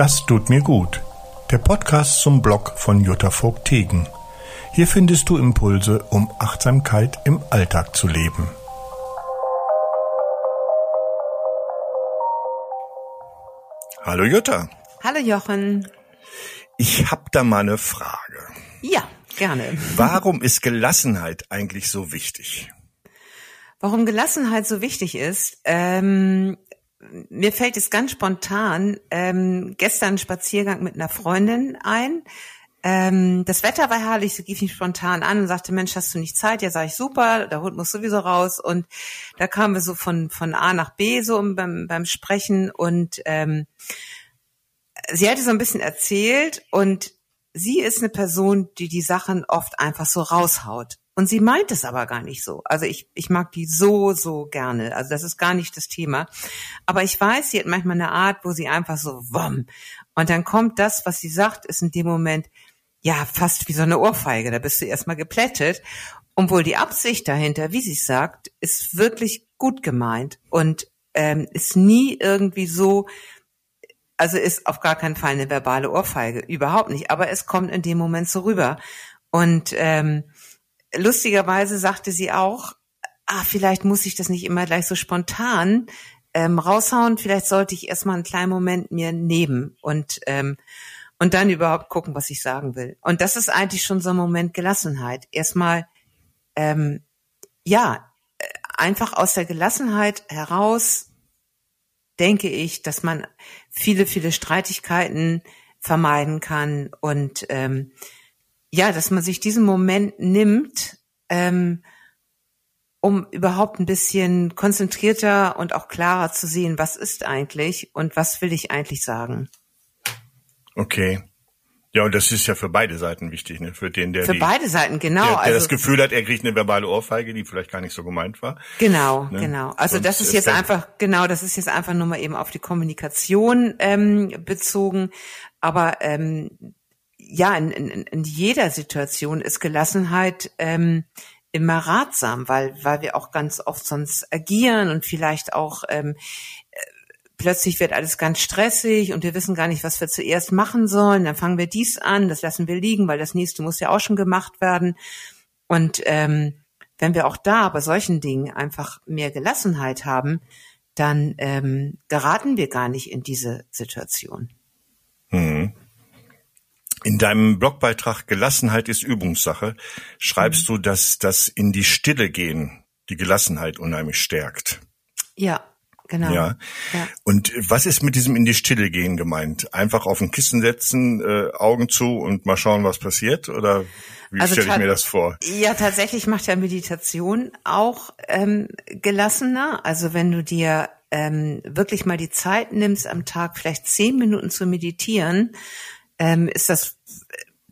Das tut mir gut. Der Podcast zum Blog von Jutta Vogt-Tegen. Hier findest du Impulse, um Achtsamkeit im Alltag zu leben. Hallo Jutta. Hallo Jochen. Ich hab da mal eine Frage. Ja, gerne. Warum ist Gelassenheit eigentlich so wichtig? Warum Gelassenheit so wichtig ist? Ähm, mir fällt es ganz spontan ähm, gestern Spaziergang mit einer Freundin ein. Ähm, das Wetter war herrlich, sie rief mich spontan an und sagte, Mensch, hast du nicht Zeit? Ja, sage ich, super, der Hund muss sowieso raus. Und da kamen wir so von, von A nach B so beim, beim Sprechen und ähm, sie hatte so ein bisschen erzählt und sie ist eine Person, die die Sachen oft einfach so raushaut. Und sie meint es aber gar nicht so. Also ich, ich mag die so, so gerne. Also das ist gar nicht das Thema. Aber ich weiß, sie hat manchmal eine Art, wo sie einfach so wumm. Und dann kommt das, was sie sagt, ist in dem Moment, ja, fast wie so eine Ohrfeige. Da bist du erstmal geplättet. Und wohl die Absicht dahinter, wie sie sagt, ist wirklich gut gemeint und ähm, ist nie irgendwie so, also ist auf gar keinen Fall eine verbale Ohrfeige, überhaupt nicht. Aber es kommt in dem Moment so rüber. Und ähm, lustigerweise sagte sie auch, ah, vielleicht muss ich das nicht immer gleich so spontan ähm, raushauen. Vielleicht sollte ich erstmal einen kleinen Moment mir nehmen und ähm, und dann überhaupt gucken, was ich sagen will. Und das ist eigentlich schon so ein Moment Gelassenheit. Erstmal, ähm, ja, einfach aus der Gelassenheit heraus denke ich, dass man viele, viele Streitigkeiten vermeiden kann und ähm, ja, dass man sich diesen Moment nimmt, ähm, um überhaupt ein bisschen konzentrierter und auch klarer zu sehen, was ist eigentlich und was will ich eigentlich sagen. Okay. Ja, und das ist ja für beide Seiten wichtig, ne? Für den, der für die, beide Seiten genau, der, der also das Gefühl hat, er kriegt eine verbale Ohrfeige, die vielleicht gar nicht so gemeint war. Genau, Ne? genau. Also Sonst das ist jetzt einfach genau, das ist jetzt einfach nur mal eben auf die Kommunikation ähm, bezogen, aber ähm, ja, in, in, in jeder Situation ist Gelassenheit ähm, immer ratsam, weil weil wir auch ganz oft sonst agieren und vielleicht auch ähm, plötzlich wird alles ganz stressig und wir wissen gar nicht, was wir zuerst machen sollen. Dann fangen wir dies an, das lassen wir liegen, weil das nächste muss ja auch schon gemacht werden. Und ähm, wenn wir auch da bei solchen Dingen einfach mehr Gelassenheit haben, dann ähm, geraten wir gar nicht in diese Situation. Mhm. In deinem Blogbeitrag Gelassenheit ist Übungssache schreibst Mhm. du, dass das in die Stille gehen die Gelassenheit unheimlich stärkt. Ja, genau. Ja. Ja. Und was ist mit diesem in die Stille gehen gemeint? Einfach auf ein Kissen setzen, äh, Augen zu und mal schauen, was passiert? Oder wie Also stelle ich mir das vor? Ja, tatsächlich macht ja Meditation auch ähm, gelassener. Also wenn du dir ähm, wirklich mal die Zeit nimmst, am Tag vielleicht zehn Minuten zu meditieren, ähm, ist das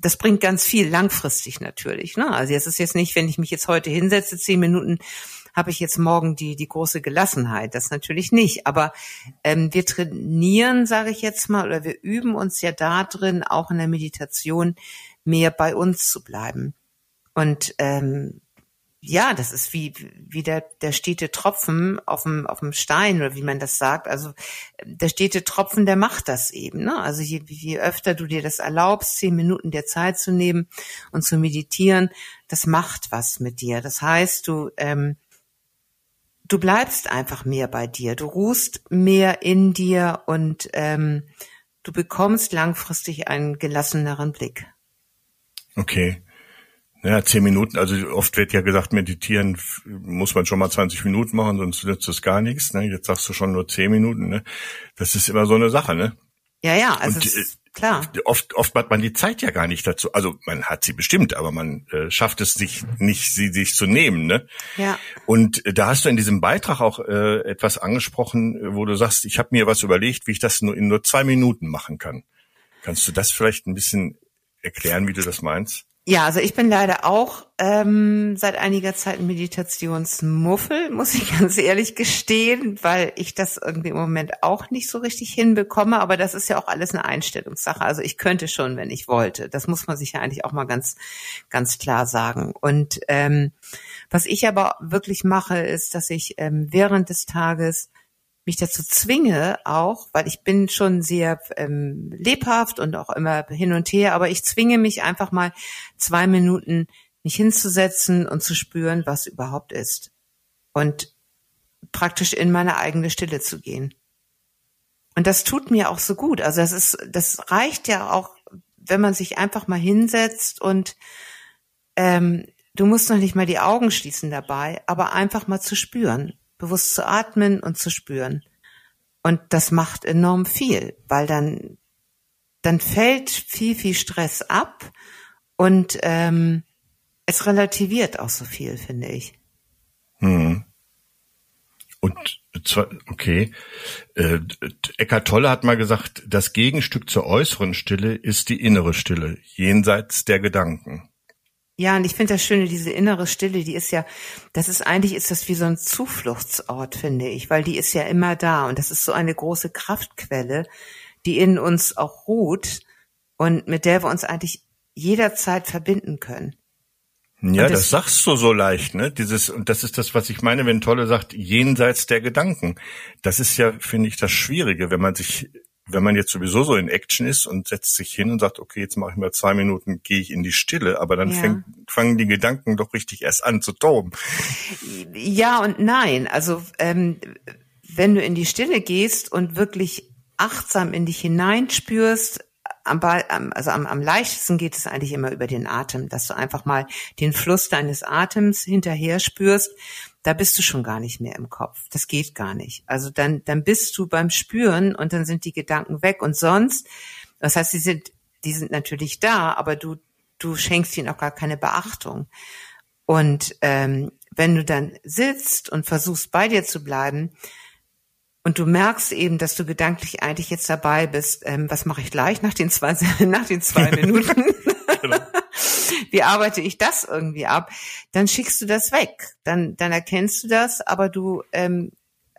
das bringt ganz viel langfristig natürlich. Ne? Also es ist jetzt nicht, wenn ich mich jetzt heute hinsetze, zehn Minuten, habe ich jetzt morgen die die große Gelassenheit. Das natürlich nicht. Aber ähm, wir trainieren, sage ich jetzt mal, oder wir üben uns ja da drin, auch in der Meditation mehr bei uns zu bleiben. Und ähm, ja, das ist wie, wie der, der stete Tropfen auf dem, auf dem Stein oder wie man das sagt. Also der stete Tropfen, der macht das eben. Ne? Also je, je öfter du dir das erlaubst, zehn Minuten dir Zeit zu nehmen und zu meditieren, das macht was mit dir. Das heißt, du, ähm, du bleibst einfach mehr bei dir. Du ruhst mehr in dir und ähm, du bekommst langfristig einen gelasseneren Blick. Okay. Ja, zehn Minuten, also oft wird ja gesagt, meditieren muss man schon mal 20 Minuten machen, sonst nützt es gar nichts. Ne? Jetzt sagst du schon nur zehn Minuten. Ne? Das ist immer so eine Sache. Ne? Ja, ja, also Und, äh, klar. Oft, oft hat man die Zeit ja gar nicht dazu. Also man hat sie bestimmt, aber man äh, schafft es sich nicht, sie sich zu nehmen. Ne? Ja. Und äh, da hast du in diesem Beitrag auch äh, etwas angesprochen, äh, wo du sagst, ich habe mir was überlegt, wie ich das nur in nur zwei Minuten machen kann. Kannst du das vielleicht ein bisschen erklären, wie du das meinst? Ja, also ich bin leider auch ähm, seit einiger Zeit ein Meditationsmuffel, muss ich ganz ehrlich gestehen, weil ich das irgendwie im Moment auch nicht so richtig hinbekomme. Aber das ist ja auch alles eine Einstellungssache. Also ich könnte schon, wenn ich wollte. Das muss man sich ja eigentlich auch mal ganz, ganz klar sagen. Und ähm, was ich aber wirklich mache, ist, dass ich ähm, während des Tages mich dazu zwinge, auch, weil ich bin schon sehr ähm, lebhaft und auch immer hin und her, aber ich zwinge mich einfach mal zwei Minuten mich hinzusetzen und zu spüren, was überhaupt ist. Und praktisch in meine eigene Stille zu gehen. Und das tut mir auch so gut. Also das ist, das reicht ja auch, wenn man sich einfach mal hinsetzt und ähm, du musst noch nicht mal die Augen schließen dabei, aber einfach mal zu spüren, bewusst zu atmen und zu spüren. Und das macht enorm viel, weil dann dann fällt viel viel Stress ab und ähm, es relativiert auch so viel, finde ich. Hm. Und okay, äh, Eckhart Tolle hat mal gesagt, das Gegenstück zur äußeren Stille ist die innere Stille, jenseits der Gedanken. Ja, und ich finde das Schöne, diese innere Stille, die ist ja, das ist eigentlich, ist das wie so ein Zufluchtsort, finde ich, weil die ist ja immer da und das ist so eine große Kraftquelle, die in uns auch ruht und mit der wir uns eigentlich jederzeit verbinden können. Ja, das, das, sagst du so leicht, ne? Dieses, und das ist das, was ich meine, wenn Tolle sagt, jenseits der Gedanken. Das ist ja, finde ich, das Schwierige, wenn man sich, wenn man jetzt sowieso so in Action ist und setzt sich hin und sagt, okay, jetzt mache ich mal zwei Minuten, gehe ich in die Stille, aber dann ja. fängt, fangen die Gedanken doch richtig erst an zu toben. Ja und nein. Also ähm, wenn du in die Stille gehst und wirklich achtsam in dich hineinspürst, am, also am, am leichtesten geht es eigentlich immer über den Atem, dass du einfach mal den Fluss deines Atems hinterher spürst. Da bist du schon gar nicht mehr im Kopf. Das geht gar nicht. Also dann, dann bist du beim Spüren und dann sind die Gedanken weg. Und sonst, das heißt, die sind, die sind natürlich da, aber du, du schenkst ihnen auch gar keine Beachtung. Und ähm, wenn du dann sitzt und versuchst bei dir zu bleiben, und du merkst eben, dass du gedanklich eigentlich jetzt dabei bist, ähm, was mache ich gleich nach den zwei, nach den zwei Minuten? genau. Wie arbeite ich das irgendwie ab? Dann schickst du das weg. Dann, dann erkennst du das, aber du ähm,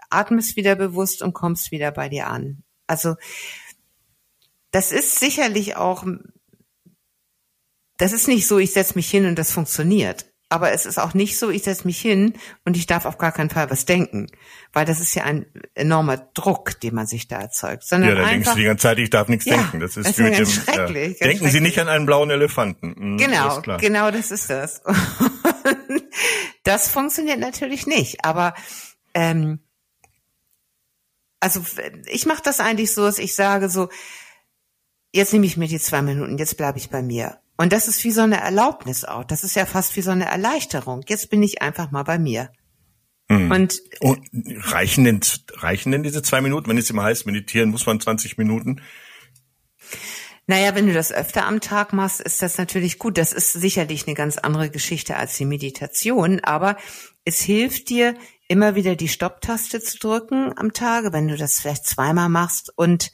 atmest wieder bewusst und kommst wieder bei dir an. Also das ist sicherlich auch, das ist nicht so, ich setze mich hin und das funktioniert. Aber es ist auch nicht so, ich setze mich hin und ich darf auf gar keinen Fall was denken, weil das ist ja ein enormer Druck, den man sich da erzeugt. Sondern ja, da einfach, denkst du die ganze Zeit, ich darf nichts ja, denken. Das ist, das ist dem, schrecklich, ja. Denken Sie nicht an einen blauen Elefanten. Mhm, genau, genau, das ist das. das funktioniert natürlich nicht, aber ähm, also ich mache das eigentlich so, dass ich sage so, jetzt nehme ich mir die zwei Minuten, jetzt bleibe ich bei mir. Und das ist wie so eine Erlaubnis auch. Das ist ja fast wie so eine Erleichterung. Jetzt bin ich einfach mal bei mir. Mhm. Und, und reichen denn, reichen denn diese zwei Minuten? Wenn es immer heißt, meditieren muss man 20 Minuten. Naja, wenn du das öfter am Tag machst, ist das natürlich gut. Das ist sicherlich eine ganz andere Geschichte als die Meditation, aber es hilft dir, immer wieder die Stopptaste zu drücken am Tage, wenn du das vielleicht zweimal machst und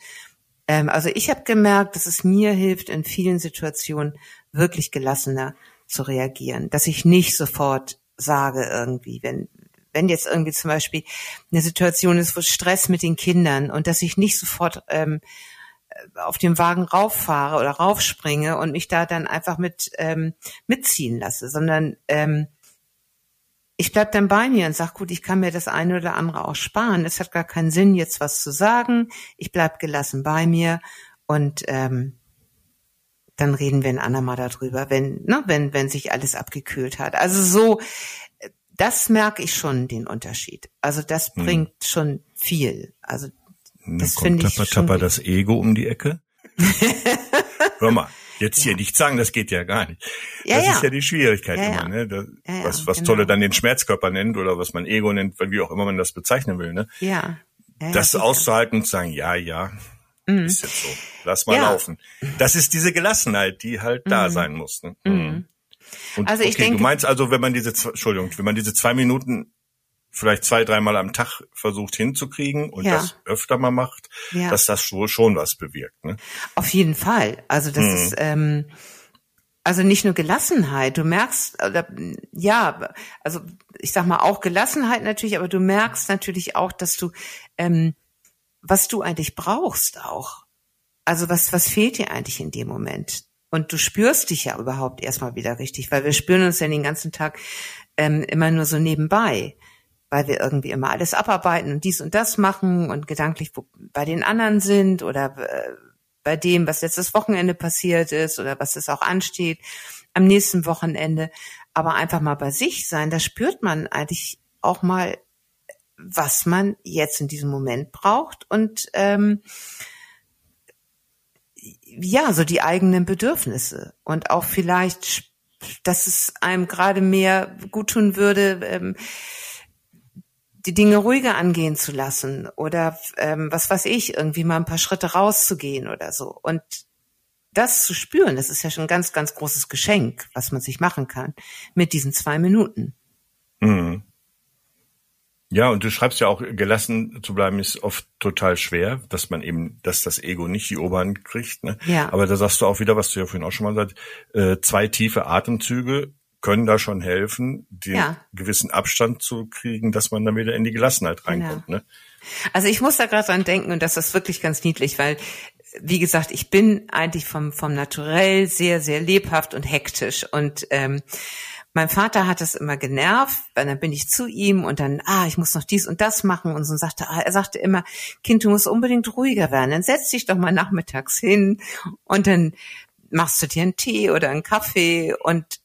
ähm, also ich habe gemerkt, dass es mir hilft, in vielen Situationen wirklich gelassener zu reagieren, dass ich nicht sofort sage irgendwie, wenn wenn jetzt irgendwie zum Beispiel eine Situation ist, wo Stress mit den Kindern und dass ich nicht sofort ähm, auf dem Wagen rauffahre oder raufspringe und mich da dann einfach mit ähm, mitziehen lasse, sondern ähm, ich bleib dann bei mir und sag, gut, ich kann mir das eine oder andere auch sparen. Es hat gar keinen Sinn, jetzt was zu sagen. Ich bleib gelassen bei mir und ähm, dann reden wir ein andermal darüber, wenn, ne, wenn, wenn sich alles abgekühlt hat. Also so, das merke ich schon, den Unterschied. Also das hm. bringt hm. schon viel. Also das finde ich tapper, schon. Tapper das Ego um die Ecke. Hör mal, Jetzt hier nicht sagen, das geht ja gar nicht. Ja, das ja. ist ja die Schwierigkeit ja, immer, ne? Das, was was genau. Tolle dann den Schmerzkörper nennt oder was man Ego nennt, wie auch immer man das bezeichnen will, ne? Ja. das auszuhalten und zu sagen, ja, ja, mhm. ist jetzt so, lass mal laufen. Das ist diese Gelassenheit, die halt mhm. da sein muss. Ne? Mhm. mhm. Und, also ich okay, denke, du meinst also, wenn man diese, Entschuldigung, wenn man diese zwei Minuten vielleicht zwei, dreimal am Tag versucht hinzukriegen und ja. das öfter mal macht, ja. dass das schon, schon was bewirkt. Ne? Auf jeden Fall. Also das hm. ist ähm, also nicht nur Gelassenheit. Du merkst, oder, ja, also ich sag mal auch Gelassenheit natürlich, aber du merkst natürlich auch, dass du ähm, was du eigentlich brauchst auch. Also was was fehlt dir eigentlich in dem Moment? Und du spürst dich ja überhaupt erstmal wieder richtig, weil wir spüren uns ja den ganzen Tag ähm, immer nur so nebenbei. Weil wir irgendwie immer alles abarbeiten und dies und das machen und gedanklich bei den anderen sind oder äh, bei dem, was letztes Wochenende passiert ist oder was es auch ansteht am nächsten Wochenende. Aber einfach mal bei sich sein, da spürt man eigentlich auch mal, was man jetzt in diesem Moment braucht und ähm, ja, so die eigenen Bedürfnisse und auch vielleicht, dass es einem gerade mehr gut tun würde, ähm, die Dinge ruhiger angehen zu lassen oder ähm, was weiß ich, irgendwie mal ein paar Schritte rauszugehen oder so. Und das zu spüren, das ist ja schon ein ganz, ganz großes Geschenk, was man sich machen kann mit diesen zwei Minuten. Mhm. Ja, und du schreibst ja auch, gelassen zu bleiben ist oft total schwer, dass man eben, dass das Ego nicht die Oberhand kriegt. Ne? Ja. Aber da sagst du auch wieder, was du ja vorhin auch schon mal sagst, äh, zwei tiefe Atemzüge können da schon helfen, den ja. gewissen Abstand zu kriegen, dass man dann wieder in die Gelassenheit reinkommt. Genau. Ne? Also ich muss da gerade dran denken und das ist wirklich ganz niedlich, weil wie gesagt, ich bin eigentlich vom vom Naturell sehr sehr lebhaft und hektisch und ähm, mein Vater hat es immer genervt, weil dann bin ich zu ihm und dann, ah, ich muss noch dies und das machen und so und sagte, ah, er sagte immer, Kind, du musst unbedingt ruhiger werden, dann setz dich doch mal nachmittags hin und dann machst du dir einen Tee oder einen Kaffee und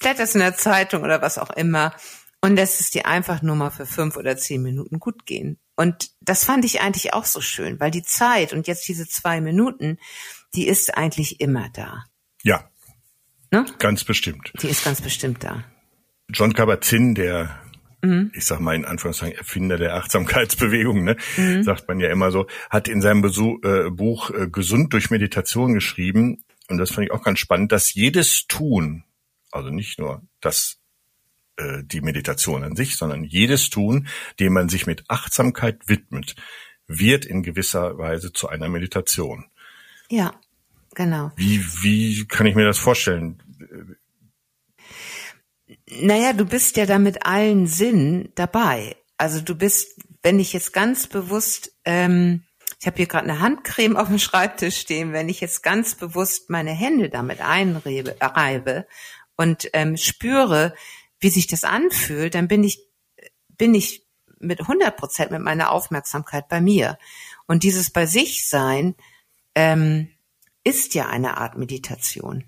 blätterst in der Zeitung oder was auch immer und lässt es dir einfach nur mal für fünf oder zehn Minuten gut gehen. Und das fand ich eigentlich auch so schön, weil die Zeit und jetzt diese zwei Minuten, die ist eigentlich immer da. Ja, Ne? Ganz bestimmt. Die ist ganz bestimmt da. John Kabat-Zinn, der mhm. ich sag mal in Anführungszeichen Erfinder der Achtsamkeitsbewegung, ne, mhm. sagt man ja immer so, hat in seinem Besuch, äh, Buch äh, Gesund durch Meditation geschrieben, und das fand ich auch ganz spannend, dass jedes Tun, also nicht nur das äh, die Meditation an sich, sondern jedes Tun, dem man sich mit Achtsamkeit widmet, wird in gewisser Weise zu einer Meditation. Ja. Genau. Wie, wie kann ich mir das vorstellen? Naja, du bist ja da mit allen Sinnen dabei. Also du bist, wenn ich jetzt ganz bewusst, ähm, ich habe hier gerade eine Handcreme auf dem Schreibtisch stehen, wenn ich jetzt ganz bewusst meine Hände damit einreibe reibe und ähm, spüre, wie sich das anfühlt, dann bin ich, bin ich mit 100 Prozent mit meiner Aufmerksamkeit bei mir. Und dieses bei sich sein, ähm, ist ja eine Art Meditation.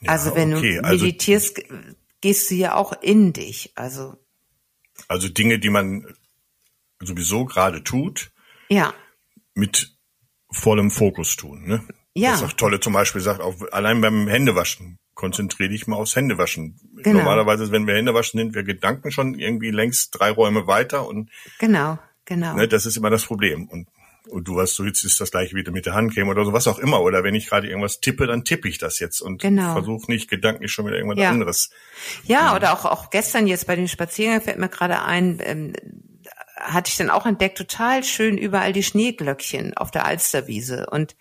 Ja, also wenn okay. du also meditierst, also, gehst du ja auch in dich. Also also Dinge, die man sowieso gerade tut, ja, mit vollem Fokus tun. Ne? Ja. Das ist auch tolle zum Beispiel sagt auch allein beim Händewaschen konzentriere dich mal aufs Händewaschen. Genau. Normalerweise, wenn wir Händewaschen sind, wir Gedanken schon irgendwie längst drei Räume weiter und genau, genau. Ne, das ist immer das Problem. Und und du weißt, so jetzt ist das gleiche wieder mit der Handcreme oder so, was auch immer. Oder wenn ich gerade irgendwas tippe, dann tippe ich das jetzt und genau. versuche nicht gedanklich schon wieder irgendwas ja. anderes. Ja, ja, oder auch, auch gestern jetzt bei dem Spaziergang fällt mir gerade ein, ähm, hatte ich dann auch entdeckt, total schön überall die Schneeglöckchen auf der Alsterwiese. Und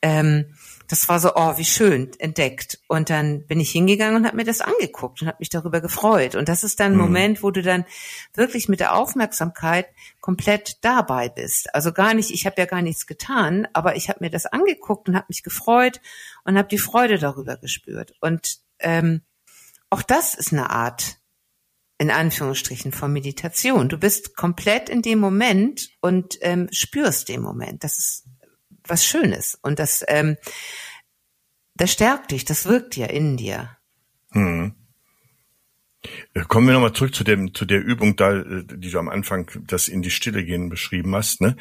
ähm, das war so, oh, wie schön entdeckt. Und dann bin ich hingegangen und habe mir das angeguckt und habe mich darüber gefreut. Und das ist dann ein mhm. Moment, wo du dann wirklich mit der Aufmerksamkeit komplett dabei bist. Also gar nicht, ich habe ja gar nichts getan, aber ich habe mir das angeguckt und habe mich gefreut und habe die Freude darüber gespürt. Und ähm, auch das ist eine Art, in Anführungsstrichen, von Meditation. Du bist komplett in dem Moment und ähm, spürst den Moment. Das ist was Schönes. Und das, ähm, das stärkt dich, das wirkt ja in dir. Hm. Äh, kommen wir nochmal zurück zu dem, zu der Übung da, äh, die du am Anfang das in die Stille gehen beschrieben hast, ne?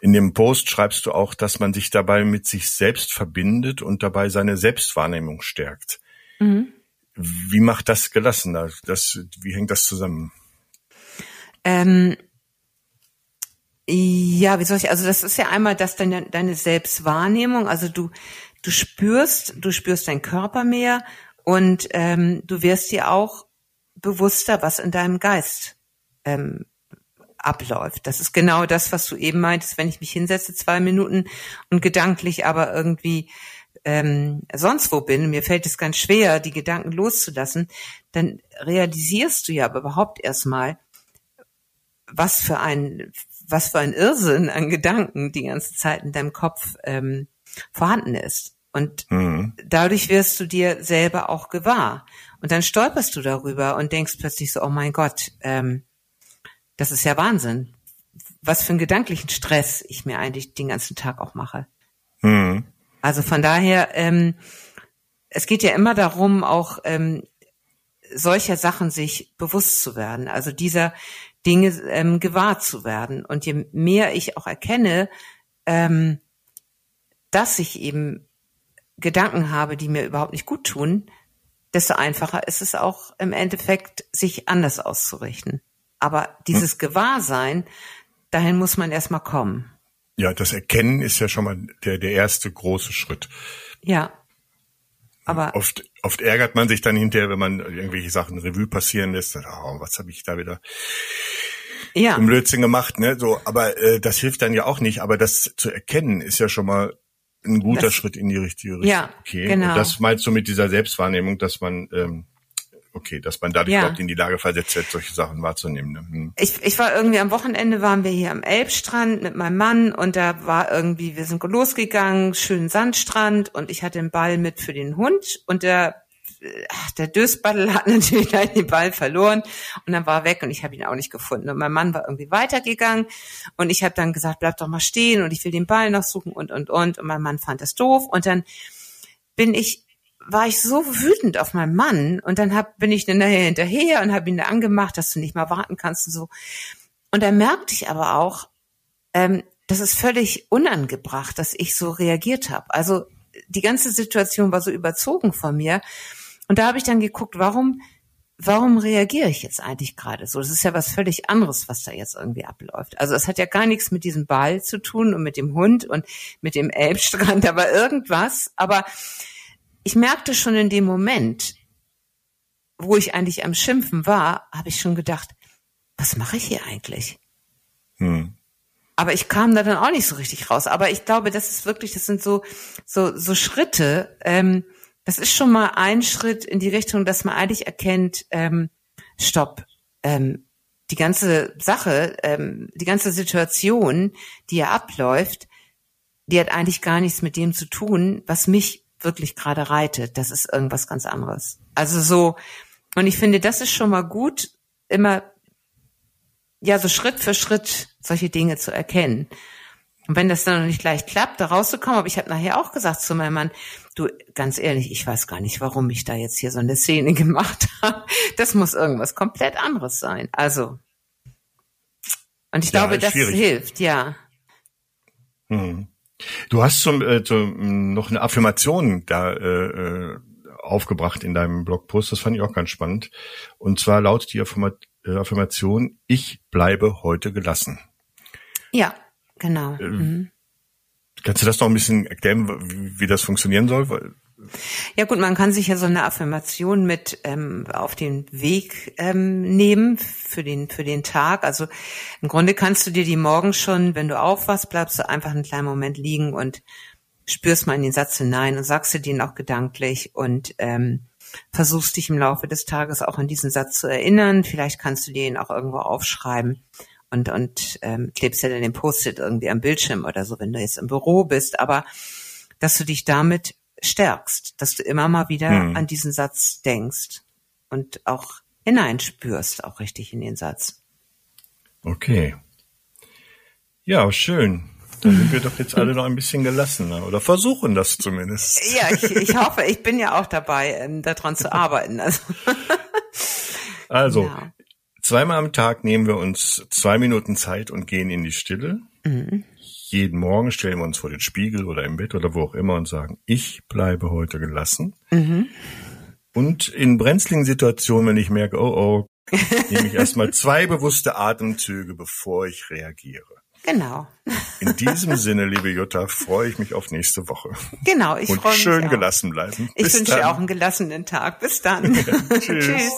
In dem Post schreibst du auch, dass man sich dabei mit sich selbst verbindet und dabei seine Selbstwahrnehmung stärkt. Mhm. Wie macht das gelassen? Das, wie hängt das zusammen? Ähm, ja, wie soll ich, also das ist ja einmal das deine, deine Selbstwahrnehmung, also du, du spürst, du spürst deinen Körper mehr und ähm, du wirst dir auch bewusster, was in deinem Geist ähm, abläuft. Das ist genau das, was du eben meintest, wenn ich mich hinsetze zwei Minuten und gedanklich aber irgendwie ähm, sonst wo bin, mir fällt es ganz schwer, die Gedanken loszulassen, dann realisierst du ja aber überhaupt erstmal, was für ein was für ein Irrsinn an Gedanken die ganze Zeit in deinem Kopf ähm, vorhanden ist. Und mhm. dadurch wirst du dir selber auch gewahr. Und dann stolperst du darüber und denkst plötzlich so, oh mein Gott, ähm, das ist ja Wahnsinn. Was für einen gedanklichen Stress ich mir eigentlich den ganzen Tag auch mache. Mhm. Also von daher, ähm, es geht ja immer darum, auch ähm, solcher Sachen sich bewusst zu werden, also dieser Dinge ähm, gewahr zu werden. Und je mehr ich auch erkenne, ähm, dass ich eben Gedanken habe, die mir überhaupt nicht gut tun, desto einfacher ist es auch im Endeffekt, sich anders auszurichten. Aber dieses hm. Gewahrsein, dahin muss man erstmal kommen. Ja, das Erkennen ist ja schon mal der, der erste große Schritt. Ja. Aber oft, oft ärgert man sich dann hinterher, wenn man irgendwelche Sachen Revue passieren lässt. Oh, was habe ich da wieder ja. im Blödsinn gemacht, ne? So, aber äh, das hilft dann ja auch nicht. Aber das zu erkennen ist ja schon mal ein guter das, Schritt in die richtige Richtung. Ja, okay. genau. Und das meinst du mit dieser Selbstwahrnehmung, dass man ähm, okay, dass man dadurch ja. überhaupt in die Lage versetzt wird, solche Sachen wahrzunehmen. Ne? Hm. Ich, ich war irgendwie am Wochenende waren wir hier am Elbstrand mit meinem Mann und da war irgendwie, wir sind losgegangen, schönen Sandstrand und ich hatte den Ball mit für den Hund und der ach, der Dösbattel hat natürlich den Ball verloren und dann war er weg und ich habe ihn auch nicht gefunden. Und mein Mann war irgendwie weitergegangen und ich habe dann gesagt, bleib doch mal stehen und ich will den Ball noch suchen und und und und mein Mann fand das doof und dann bin ich war ich so wütend auf meinen Mann und dann hab, bin ich dann nachher hinterher und habe ihn da angemacht, dass du nicht mal warten kannst und so. Und da merkte ich aber auch, ähm, das ist völlig unangebracht, dass ich so reagiert habe. Also die ganze Situation war so überzogen von mir. Und da habe ich dann geguckt, warum, warum reagiere ich jetzt eigentlich gerade so? Das ist ja was völlig anderes, was da jetzt irgendwie abläuft. Also es hat ja gar nichts mit diesem Ball zu tun und mit dem Hund und mit dem Elbstrand, aber irgendwas. Aber ich merkte schon in dem Moment, wo ich eigentlich am Schimpfen war, habe ich schon gedacht, was mache ich hier eigentlich? Hm. Aber ich kam da dann auch nicht so richtig raus. Aber ich glaube, das ist wirklich, das sind so so so Schritte. Ähm, das ist schon mal ein Schritt in die Richtung, dass man eigentlich erkennt, ähm, stopp, ähm, die ganze Sache, ähm, die ganze Situation, die ja abläuft, die hat eigentlich gar nichts mit dem zu tun, was mich wirklich gerade reitet. Das ist irgendwas ganz anderes. Also so, und ich finde, das ist schon mal gut, immer, ja, so Schritt für Schritt solche Dinge zu erkennen. Und wenn das dann noch nicht gleich klappt, da rauszukommen, aber ich habe nachher auch gesagt zu meinem Mann, du, ganz ehrlich, ich weiß gar nicht, warum ich da jetzt hier so eine Szene gemacht habe. Das muss irgendwas komplett anderes sein. Also, und ich ja, glaube, das schwierig. hilft, ja. Hm. Du hast zum, äh, zum, noch eine Affirmation da äh, äh, aufgebracht in deinem Blogpost. Das fand ich auch ganz spannend. Und zwar lautet die äh, Affirmation: Ich bleibe heute gelassen. Ja, genau. Äh, mhm. Kannst du das noch ein bisschen erklären, wie, wie das funktionieren soll? Ja gut, man kann sich ja so eine Affirmation mit ähm, auf den Weg ähm, nehmen für den für den Tag. Also im Grunde kannst du dir die morgen schon, wenn du aufwachst, bleibst du einfach einen kleinen Moment liegen und spürst mal in den Satz hinein und sagst dir den auch gedanklich und ähm, versuchst dich im Laufe des Tages auch an diesen Satz zu erinnern. Vielleicht kannst du den auch irgendwo aufschreiben und und ähm, klebst ja dann den Post-it irgendwie am Bildschirm oder so, wenn du jetzt im Büro bist. Aber dass du dich damit stärkst, dass du immer mal wieder hm. an diesen Satz denkst und auch hineinspürst, auch richtig in den Satz. Okay. Ja, schön. Dann sind wir doch jetzt alle noch ein bisschen gelassener oder versuchen das zumindest. Ja, ich, ich hoffe, ich bin ja auch dabei, ähm, daran zu arbeiten. Also, also ja. zweimal am Tag nehmen wir uns zwei Minuten Zeit und gehen in die Stille. Mhm jeden Morgen stellen wir uns vor den Spiegel oder im Bett oder wo auch immer und sagen, ich bleibe heute gelassen. Mhm. Und in brenzligen Situationen, wenn ich merke, oh oh, nehme ich erstmal zwei bewusste Atemzüge, bevor ich reagiere. Genau. In diesem Sinne, liebe Jutta, freue ich mich auf nächste Woche. Genau, ich freue mich. Und schön gelassen bleiben. Ich wünsche dir auch einen gelassenen Tag. Bis dann. Ja, tschüss. tschüss.